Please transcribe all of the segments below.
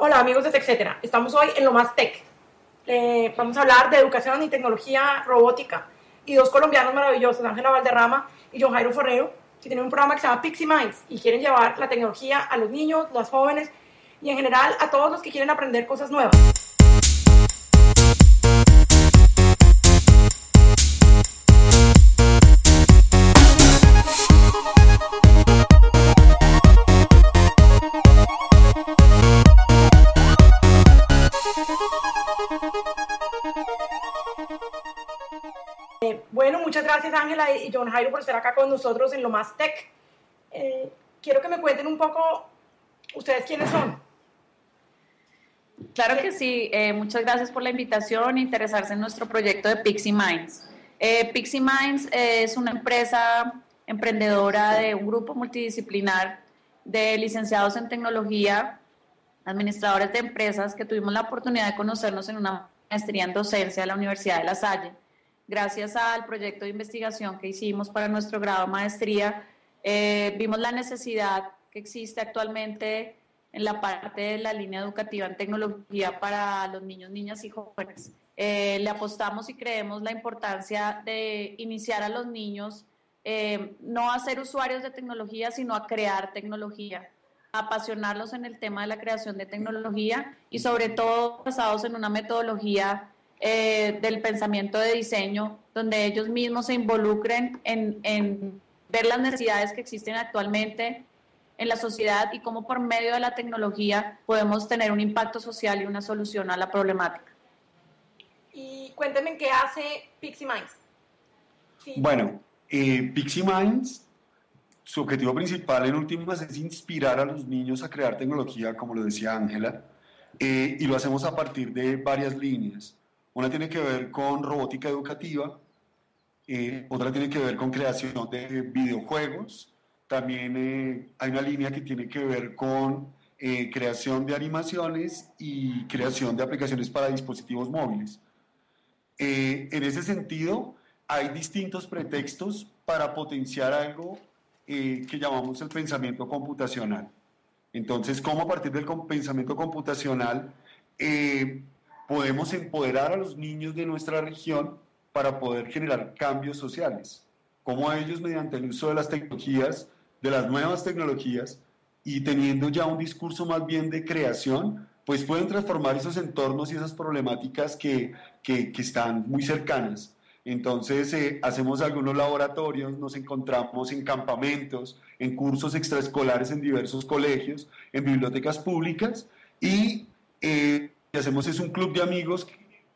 Hola amigos de TechCetera, estamos hoy en lo más tech. Eh, vamos a hablar de educación y tecnología robótica. Y dos colombianos maravillosos, Ángela Valderrama y John Jairo Forrero, que tienen un programa que se llama Pixie Minds y quieren llevar la tecnología a los niños, los jóvenes y en general a todos los que quieren aprender cosas nuevas. Gracias Ángela y John Jairo por estar acá con nosotros en Lo Más Tech. Eh, quiero que me cuenten un poco ustedes quiénes son. Claro que sí, eh, muchas gracias por la invitación e interesarse en nuestro proyecto de Pixie Minds. Pixie Minds es una empresa emprendedora de un grupo multidisciplinar de licenciados en tecnología, administradores de empresas que tuvimos la oportunidad de conocernos en una maestría en docencia de la Universidad de La Salle gracias al proyecto de investigación que hicimos para nuestro grado maestría, eh, vimos la necesidad que existe actualmente en la parte de la línea educativa en tecnología para los niños, niñas y jóvenes. Eh, le apostamos y creemos la importancia de iniciar a los niños eh, no a ser usuarios de tecnología, sino a crear tecnología, apasionarlos en el tema de la creación de tecnología y sobre todo basados en una metodología eh, del pensamiento de diseño, donde ellos mismos se involucren en, ver las necesidades que existen actualmente en la sociedad y cómo por medio de la tecnología podemos tener un impacto social y una solución a la problemática. Y cuéntenme qué hace Pixie Minds. Bueno, eh, Pixie Minds, su objetivo principal en últimas es inspirar a los niños a crear tecnología, como lo decía Ángela, eh, y lo hacemos a partir de varias líneas. Una tiene que ver con robótica educativa, eh, otra tiene que ver con creación de videojuegos, también eh, hay una línea que tiene que ver con eh, creación de animaciones y creación de aplicaciones para dispositivos móviles. en ese sentido, hay distintos pretextos para potenciar algo que llamamos el pensamiento computacional. Entonces, ¿cómo a partir del pensamiento computacional podemos empoderar a los niños de nuestra región para poder generar cambios sociales. Cómo ellos, mediante el uso de las tecnologías, de las nuevas tecnologías, y teniendo ya un discurso más bien de creación, pues pueden transformar esos entornos y esas problemáticas que, que, están muy cercanas. Entonces, eh, hacemos algunos laboratorios, nos encontramos en campamentos, en cursos extraescolares en diversos colegios, en bibliotecas públicas y eh, que hacemos es un club de amigos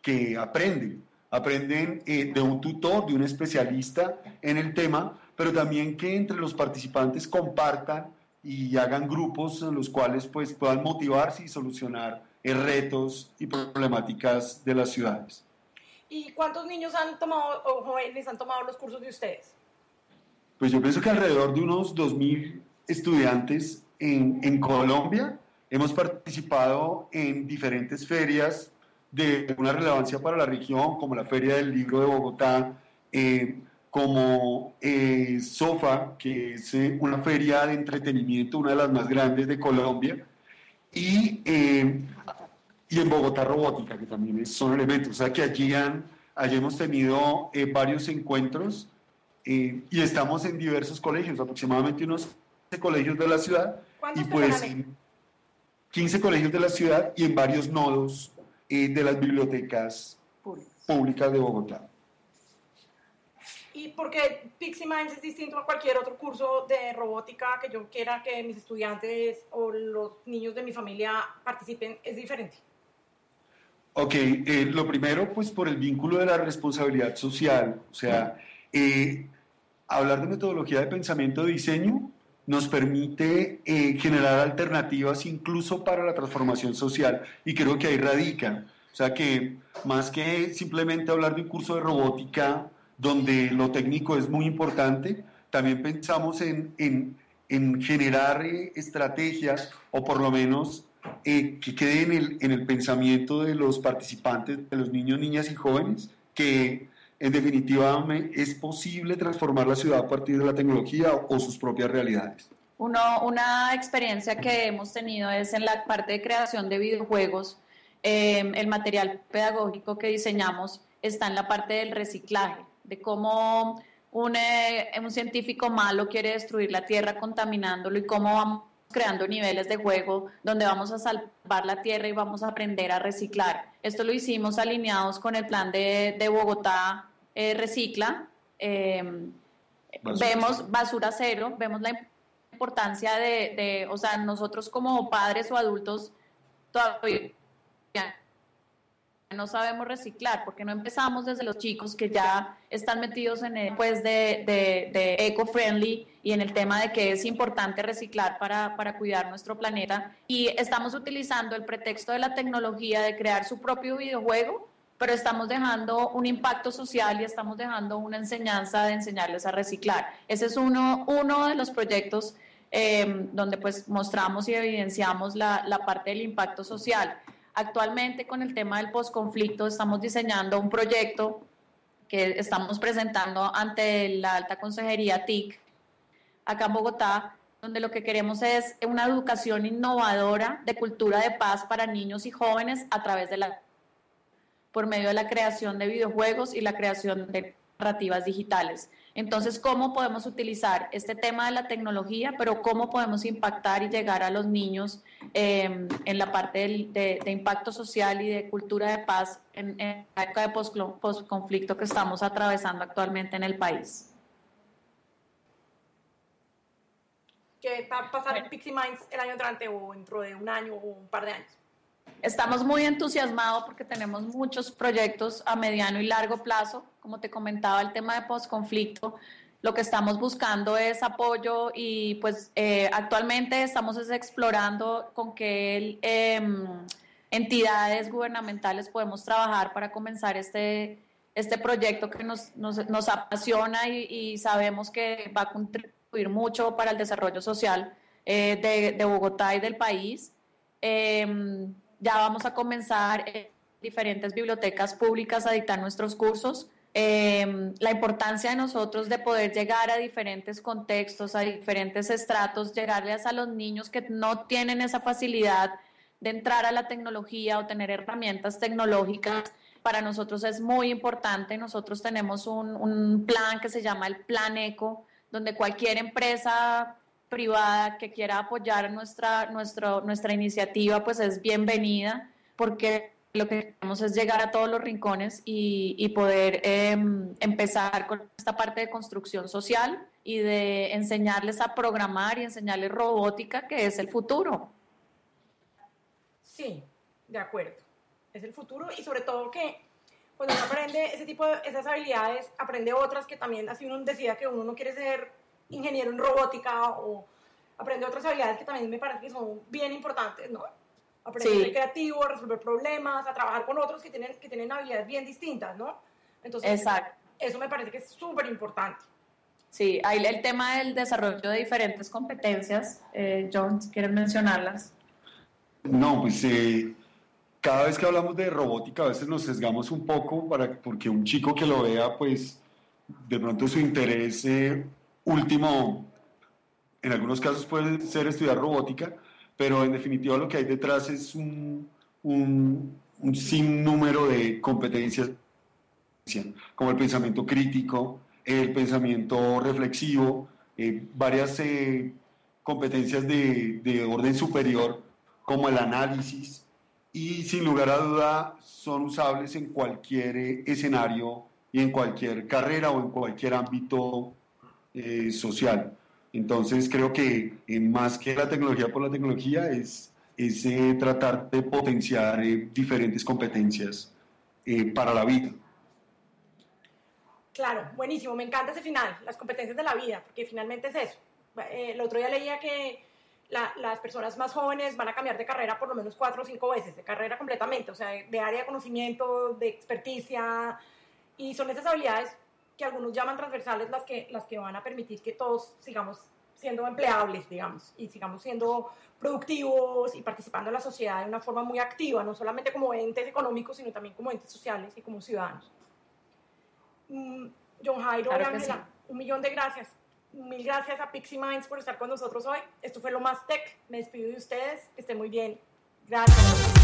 que aprenden, aprenden eh, de un tutor, de un especialista en el tema, pero también que entre los participantes compartan y hagan grupos en los cuales pues, puedan motivarse y solucionar eh, retos y problemáticas de las ciudades. ¿Y cuántos niños han tomado o jóvenes han tomado los cursos de ustedes? Pues yo pienso que alrededor de unos 2.000 estudiantes en, en Colombia Hemos participado en diferentes ferias de una relevancia para la región, como la Feria del Libro de Bogotá, eh, como eh, SOFA, que es eh, una feria de entretenimiento, una de las más grandes de Colombia, y, y en Bogotá Robótica, que también son elementos. O sea que allí, han, allí hemos tenido varios encuentros y estamos en diversos colegios, aproximadamente unos colegios de la ciudad. y pues 15 colegios de la ciudad y en varios nodos eh, de las bibliotecas públicas de Bogotá. ¿Y por qué Pixie Minds es distinto a cualquier otro curso de robótica que yo quiera que mis estudiantes o los niños de mi familia participen? ¿Es diferente? Ok, eh, lo primero, pues por el vínculo de la responsabilidad social, o sea, eh, hablar de metodología de pensamiento de diseño nos permite eh, generar alternativas incluso para la transformación social y creo que ahí radica. O sea que más que simplemente hablar de un curso de robótica donde lo técnico es muy importante, también pensamos en, en, en generar eh, estrategias o por lo menos eh, que quede en el, en el pensamiento de los participantes, de los niños, niñas y jóvenes, que en definitiva es posible transformar la ciudad a partir de la tecnología o sus propias realidades. Uno, una experiencia que hemos tenido es en la parte de creación de videojuegos. Em, el material pedagógico que diseñamos está en la parte del reciclaje, de cómo un, eh, un científico malo quiere destruir la Tierra contaminándolo y cómo vamos creando niveles de juego donde vamos a salvar la tierra y vamos a aprender a reciclar. Esto lo hicimos alineados con el plan de, de Bogotá eh, Recicla. Em, vemos basura cero, vemos la importancia de, de, o sea, nosotros como padres o adultos todavía no sabemos reciclar, porque no empezamos desde los chicos que ya están metidos en el pues de, de, eco-friendly y en el tema de que es importante reciclar para, para cuidar nuestro planeta y estamos utilizando el pretexto de la tecnología de crear su propio videojuego, pero estamos dejando un impacto social y estamos dejando una enseñanza de enseñarles a reciclar. Ese es uno, uno de los proyectos eh, donde pues mostramos y evidenciamos la, la parte del impacto social. Actualmente con el tema del posconflicto estamos diseñando un proyecto que estamos presentando ante la Alta Consejería TIC acá en Bogotá, donde lo que queremos es una educación innovadora de cultura de paz para niños y jóvenes a través de la por medio de la creación de videojuegos y la creación de narrativas digitales. Entonces, ¿cómo podemos utilizar este tema de la tecnología, pero cómo podemos impactar y llegar a los niños em, en la parte de, impacto social y de cultura de paz en, la época de post-conflicto que estamos atravesando actualmente en el país? ¿Qué va a pasar en Pixie Minds el año entrante o dentro de un año o un par de años? Estamos muy entusiasmados porque tenemos muchos proyectos a mediano y largo plazo. Como te comentaba, el tema de posconflicto, lo que estamos buscando es apoyo y pues eh, actualmente estamos explorando con qué em, entidades gubernamentales podemos trabajar para comenzar este, este proyecto que nos, nos, apasiona y, sabemos que va a contribuir mucho para el desarrollo social eh, de, de, Bogotá y del país. Em, ya vamos a comenzar en diferentes bibliotecas públicas a dictar nuestros cursos. Em, la importancia de nosotros de poder llegar a diferentes contextos, a diferentes estratos, llegarles a los niños que no tienen esa facilidad de entrar a la tecnología o tener herramientas tecnológicas, para nosotros es muy importante. Nosotros tenemos un, un plan que se llama el Plan ECO, donde cualquier empresa privada que quiera apoyar nuestra, nuestro, nuestra iniciativa, pues es bienvenida, porque lo que queremos es llegar a todos los rincones y, y poder em, empezar con esta parte de construcción social y de enseñarles a programar y enseñarles robótica, que es el futuro. Sí, de acuerdo. Es el futuro y sobre todo que cuando uno aprende ese tipo de esas habilidades, aprende otras que también así uno decida que uno no quiere ser ingeniero en robótica o aprende otras habilidades que también me parece que son bien importantes, ¿no? Aprender a ser creativo, a resolver problemas, a trabajar con otros que tienen, que tienen habilidades bien distintas, ¿no? Entonces, Exacto. eso me parece que es súper importante. Sí, hay el tema del desarrollo de diferentes competencias. Eh, John, ¿quieres mencionarlas? No, pues eh, cada vez que hablamos de robótica a veces nos sesgamos un poco para, porque un chico que lo vea, pues de pronto su interés eh, último, en algunos casos puede ser estudiar robótica, pero en definitiva lo que hay detrás es un, un, un sinnúmero de competencias, como el pensamiento crítico, el pensamiento reflexivo, eh, varias eh, competencias de, de, orden superior, como el análisis, y sin lugar a duda son usables en cualquier eh, escenario y en cualquier carrera o en cualquier ámbito eh, social. Entonces creo que eh, más que la tecnología por la tecnología es, es eh, tratar de potenciar diferentes competencias para la vida. Claro, buenísimo, me encanta ese final, las competencias de la vida, porque finalmente es eso. el otro día leía que las personas más jóvenes van a cambiar de carrera por lo menos cuatro o cinco veces, de carrera completamente, o sea, de área de conocimiento, de experticia, y son esas habilidades que algunos llaman transversales las que, las que van a permitir que todos sigamos siendo empleables, digamos, y sigamos siendo productivos y participando en la sociedad de una forma muy activa, no solamente como entes económicos, sino también como entes sociales y como ciudadanos. Mm, John Jairo Ángela, un millón de gracias Mil gracias a Pixie Minds por estar con nosotros hoy. Esto fue lo más tech. Me despido de ustedes. Que estén muy bien. Gracias.